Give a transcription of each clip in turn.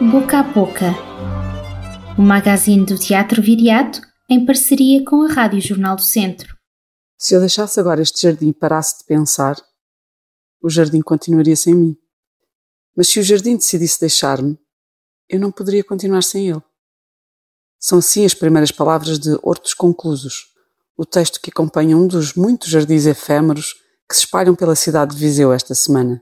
Boca a Boca, o magazine do Teatro Viriato em parceria com a Rádio Jornal do Centro. Se eu deixasse agora este jardim e parasse de pensar, o jardim continuaria sem mim. Mas se o jardim decidisse deixar-me, eu não poderia continuar sem ele. São assim as primeiras palavras de Hortos Conclusos, o texto que acompanha um dos muitos jardins efêmeros que se espalham pela cidade de Viseu esta semana.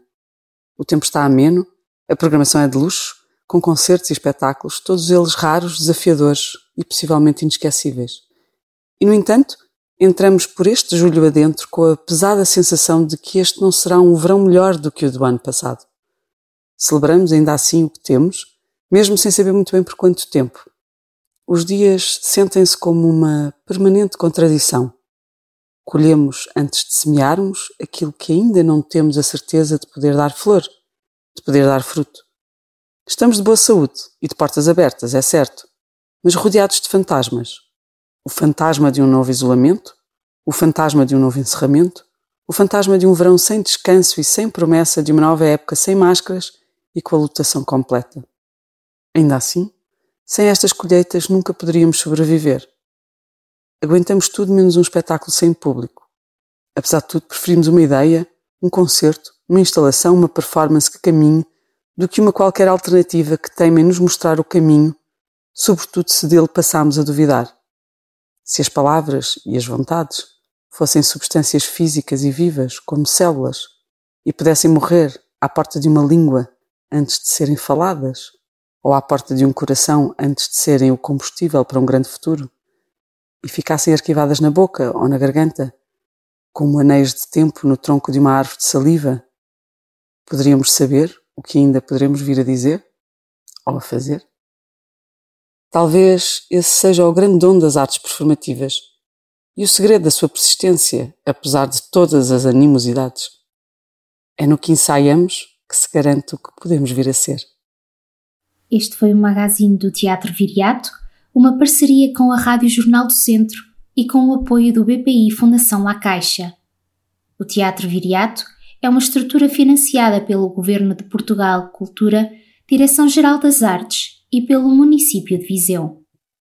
O tempo está ameno, a programação é de luxo, com concertos e espetáculos, todos eles raros, desafiadores e possivelmente inesquecíveis. E, no entanto, entramos por este julho adentro com a pesada sensação de que este não será um verão melhor do que o do ano passado. Celebramos ainda assim o que temos, mesmo sem saber muito bem por quanto tempo. Os dias sentem-se como uma permanente contradição. Colhemos antes de semearmos aquilo que ainda não temos a certeza de poder dar flor, de poder dar fruto. Estamos de boa saúde e de portas abertas, é certo, mas rodeados de fantasmas. O fantasma de um novo isolamento, o fantasma de um novo encerramento, o fantasma de um verão sem descanso e sem promessa de uma nova época sem máscaras e com a lutação completa. Ainda assim, sem estas colheitas nunca poderíamos sobreviver. Aguentamos tudo menos um espetáculo sem público. Apesar de tudo, preferimos uma ideia, um concerto, uma instalação, uma performance que caminhe, do que uma qualquer alternativa que teima em nos mostrar o caminho, sobretudo se dele passamos a duvidar. Se as palavras e as vontades fossem substâncias físicas e vivas, como células, e pudessem morrer à porta de uma língua antes de serem faladas, ou à porta de um coração antes de serem o combustível para um grande futuro, e ficassem arquivadas na boca ou na garganta, como anéis de tempo no tronco de uma árvore de saliva, poderíamos saber o que ainda poderemos vir a dizer ou a fazer? Talvez esse seja o grande dom das artes performativas e o segredo da sua persistência, apesar de todas as animosidades. É no que ensaiamos que se garante o que podemos vir a ser. Este foi o magazine do Teatro Viriato uma parceria com a Rádio Jornal do Centro e com o apoio do BPI Fundação La Caixa. O Teatro Viriato é uma estrutura financiada pelo Governo de Portugal Cultura, Direção-Geral das Artes e pelo município de Viseu.